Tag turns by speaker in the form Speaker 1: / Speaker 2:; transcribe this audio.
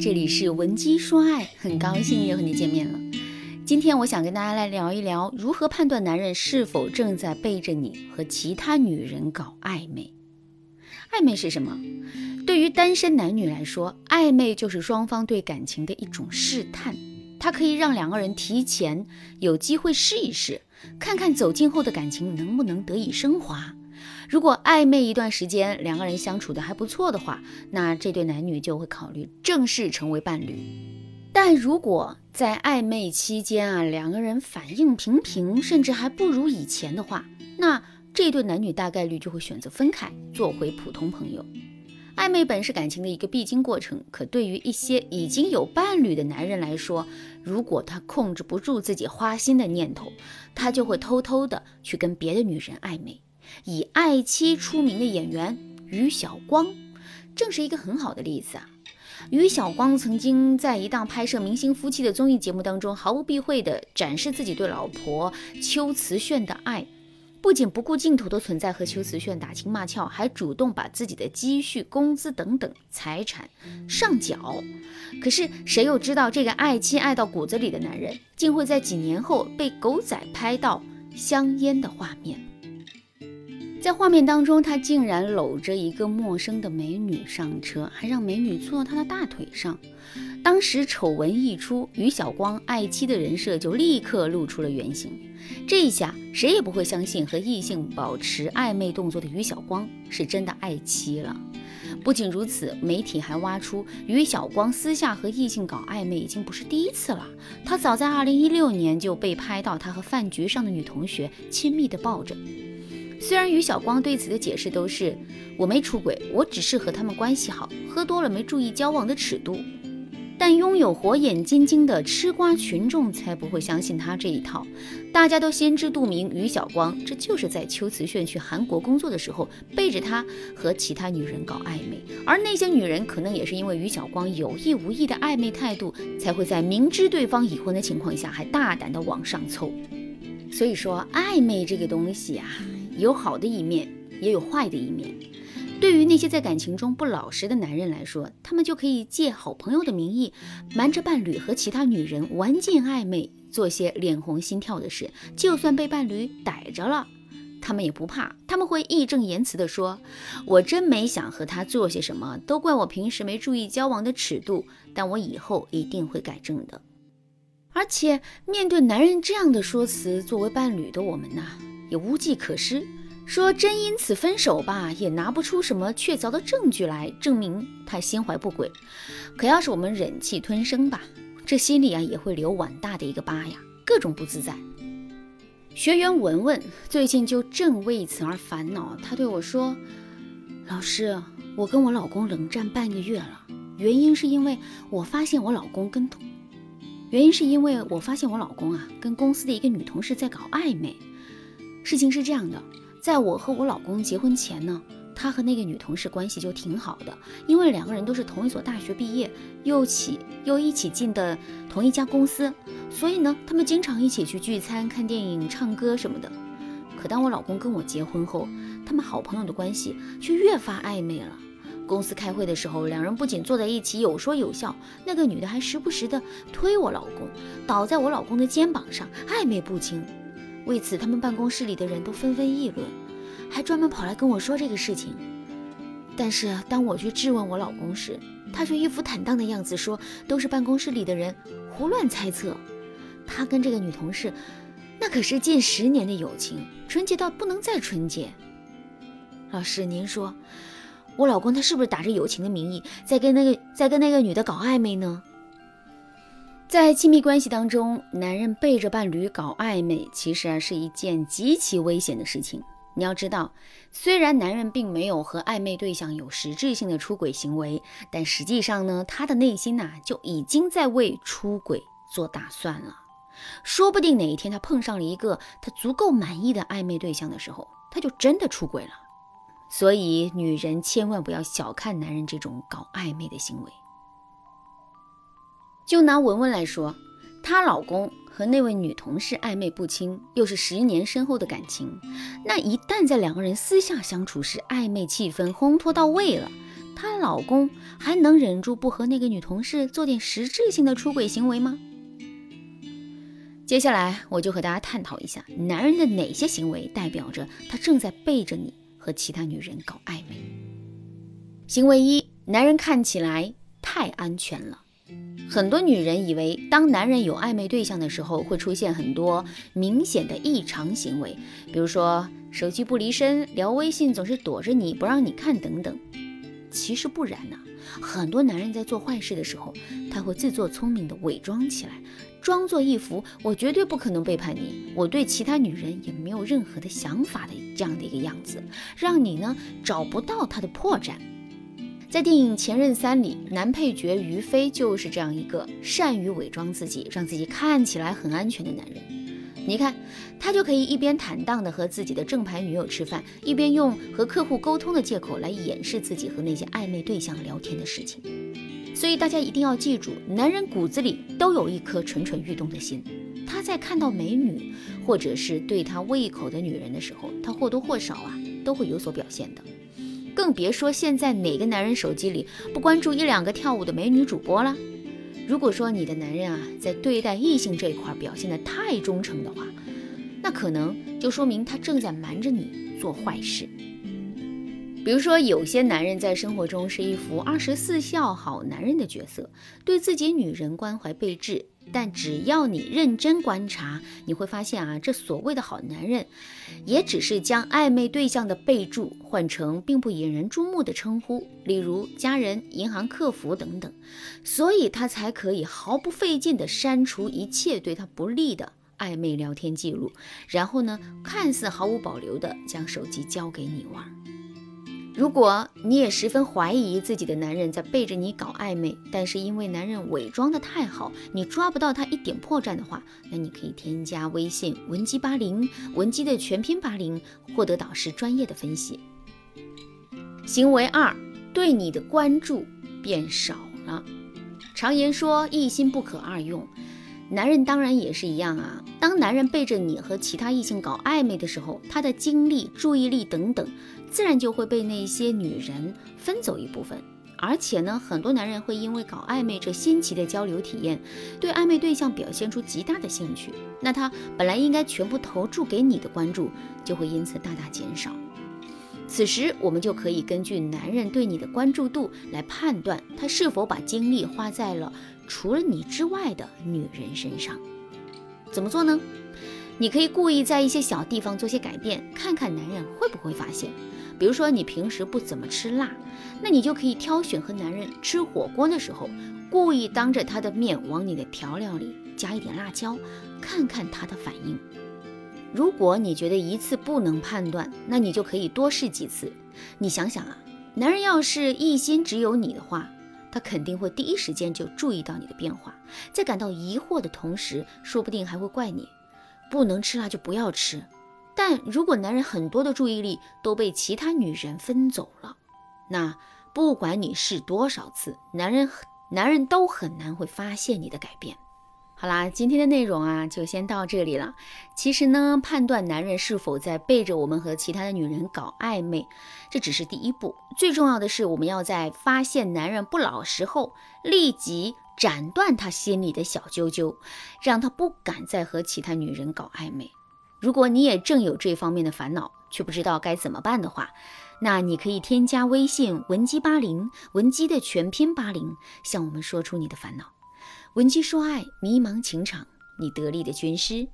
Speaker 1: 这里是文姬说爱，很高兴又和你见面了。今天我想跟大家来聊一聊，如何判断男人是否正在背着你和其他女人搞暧昧。暧昧是什么？对于单身男女来说，暧昧就是双方对感情的一种试探，它可以让两个人提前有机会试一试，看看走近后的感情能不能得以升华。如果暧昧一段时间，两个人相处的还不错的话，那这对男女就会考虑正式成为伴侣。但如果在暧昧期间啊，两个人反应平平，甚至还不如以前的话，那这对男女大概率就会选择分开，做回普通朋友。暧昧本是感情的一个必经过程，可对于一些已经有伴侣的男人来说，如果他控制不住自己花心的念头，他就会偷偷的去跟别的女人暧昧。以爱妻出名的演员于晓光，正是一个很好的例子啊。于晓光曾经在一档拍摄明星夫妻的综艺节目当中，毫不避讳地展示自己对老婆邱瓷炫的爱，不仅不顾镜头的存在和邱瓷炫打情骂俏，还主动把自己的积蓄、工资等等财产上缴。可是谁又知道，这个爱妻爱到骨子里的男人，竟会在几年后被狗仔拍到香烟的画面。在画面当中，他竟然搂着一个陌生的美女上车，还让美女坐到他的大腿上。当时丑闻一出，于晓光爱妻的人设就立刻露出了原形。这一下，谁也不会相信和异性保持暧昧动作的于晓光是真的爱妻了。不仅如此，媒体还挖出于晓光私下和异性搞暧昧已经不是第一次了。他早在2016年就被拍到他和饭局上的女同学亲密的抱着。虽然于晓光对此的解释都是我没出轨，我只是和他们关系好，喝多了没注意交往的尺度，但拥有火眼金睛的吃瓜群众才不会相信他这一套。大家都心知肚明，于晓光这就是在秋瓷炫去韩国工作的时候背着他和其他女人搞暧昧，而那些女人可能也是因为于晓光有意无意的暧昧态度，才会在明知对方已婚的情况下还大胆的往上凑。所以说，暧昧这个东西啊。有好的一面，也有坏的一面。对于那些在感情中不老实的男人来说，他们就可以借好朋友的名义，瞒着伴侣和其他女人玩尽暧昧，做些脸红心跳的事。就算被伴侣逮着了，他们也不怕，他们会义正言辞地说：“我真没想和他做些什么，都怪我平时没注意交往的尺度，但我以后一定会改正的。”而且，面对男人这样的说辞，作为伴侣的我们呢？也无计可施，说真因此分手吧，也拿不出什么确凿的证据来证明他心怀不轨。可要是我们忍气吞声吧，这心里啊也会留碗大的一个疤呀，各种不自在。学员文文最近就正为此而烦恼，她对我说：“老师，我跟我老公冷战半个月了，原因是因为我发现我老公跟同，原因是因为我发现我老公啊跟公司的一个女同事在搞暧昧。”事情是这样的，在我和我老公结婚前呢，他和那个女同事关系就挺好的，因为两个人都是同一所大学毕业，又起又一起进的同一家公司，所以呢，他们经常一起去聚餐、看电影、唱歌什么的。可当我老公跟我结婚后，他们好朋友的关系却越发暧昧了。公司开会的时候，两人不仅坐在一起有说有笑，那个女的还时不时的推我老公，倒在我老公的肩膀上，暧昧不清。为此，他们办公室里的人都纷纷议论，还专门跑来跟我说这个事情。但是当我去质问我老公时，他却一副坦荡的样子，说都是办公室里的人胡乱猜测。他跟这个女同事，那可是近十年的友情，纯洁到不能再纯洁。老师，您说我老公他是不是打着友情的名义，在跟那个在跟那个女的搞暧昧呢？在亲密关系当中，男人背着伴侣搞暧昧，其实啊是一件极其危险的事情。你要知道，虽然男人并没有和暧昧对象有实质性的出轨行为，但实际上呢，他的内心呐就已经在为出轨做打算了。说不定哪一天他碰上了一个他足够满意的暧昧对象的时候，他就真的出轨了。所以，女人千万不要小看男人这种搞暧昧的行为。就拿文文来说，她老公和那位女同事暧昧不清，又是十年深厚的感情。那一旦在两个人私下相处时，暧昧气氛烘托到位了，她老公还能忍住不和那个女同事做点实质性的出轨行为吗？接下来我就和大家探讨一下，男人的哪些行为代表着他正在背着你和其他女人搞暧昧。行为一，男人看起来太安全了。很多女人以为，当男人有暧昧对象的时候，会出现很多明显的异常行为，比如说手机不离身、聊微信总是躲着你不让你看等等。其实不然呢，很多男人在做坏事的时候，他会自作聪明的伪装起来。装作一副我绝对不可能背叛你，我对其他女人也没有任何的想法的这样的一个样子，让你呢找不到他的破绽。在电影《前任三》里，男配角于飞就是这样一个善于伪装自己，让自己看起来很安全的男人。你看，他就可以一边坦荡的和自己的正牌女友吃饭，一边用和客户沟通的借口来掩饰自己和那些暧昧对象聊天的事情。所以大家一定要记住，男人骨子里都有一颗蠢蠢欲动的心。他在看到美女或者是对他胃口的女人的时候，他或多或少啊都会有所表现的。更别说现在哪个男人手机里不关注一两个跳舞的美女主播了。如果说你的男人啊在对待异性这一块表现的太忠诚的话，那可能就说明他正在瞒着你做坏事。比如说，有些男人在生活中是一副二十四孝好男人的角色，对自己女人关怀备至。但只要你认真观察，你会发现啊，这所谓的好男人，也只是将暧昧对象的备注换成并不引人注目的称呼，例如家人、银行客服等等，所以他才可以毫不费劲地删除一切对他不利的暧昧聊天记录，然后呢，看似毫无保留地将手机交给你玩。如果你也十分怀疑自己的男人在背着你搞暧昧，但是因为男人伪装的太好，你抓不到他一点破绽的话，那你可以添加微信文姬八零，文姬的全拼八零，获得导师专业的分析。行为二，对你的关注变少了。常言说一心不可二用，男人当然也是一样啊。当男人背着你和其他异性搞暧昧的时候，他的精力、注意力等等。自然就会被那些女人分走一部分，而且呢，很多男人会因为搞暧昧这新奇的交流体验，对暧昧对象表现出极大的兴趣，那他本来应该全部投注给你的关注，就会因此大大减少。此时，我们就可以根据男人对你的关注度来判断他是否把精力花在了除了你之外的女人身上。怎么做呢？你可以故意在一些小地方做些改变，看看男人会不会发现。比如说你平时不怎么吃辣，那你就可以挑选和男人吃火锅的时候，故意当着他的面往你的调料里加一点辣椒，看看他的反应。如果你觉得一次不能判断，那你就可以多试几次。你想想啊，男人要是一心只有你的话，他肯定会第一时间就注意到你的变化，在感到疑惑的同时，说不定还会怪你不能吃辣就不要吃。但如果男人很多的注意力都被其他女人分走了，那不管你试多少次，男人男人都很难会发现你的改变。好啦，今天的内容啊就先到这里了。其实呢，判断男人是否在背着我们和其他的女人搞暧昧，这只是第一步。最重要的是，我们要在发现男人不老实后，立即斩断他心里的小揪揪，让他不敢再和其他女人搞暧昧。如果你也正有这方面的烦恼，却不知道该怎么办的话，那你可以添加微信文姬八零，文姬的全拼八零，向我们说出你的烦恼。文姬说爱，迷茫情场，你得力的军师。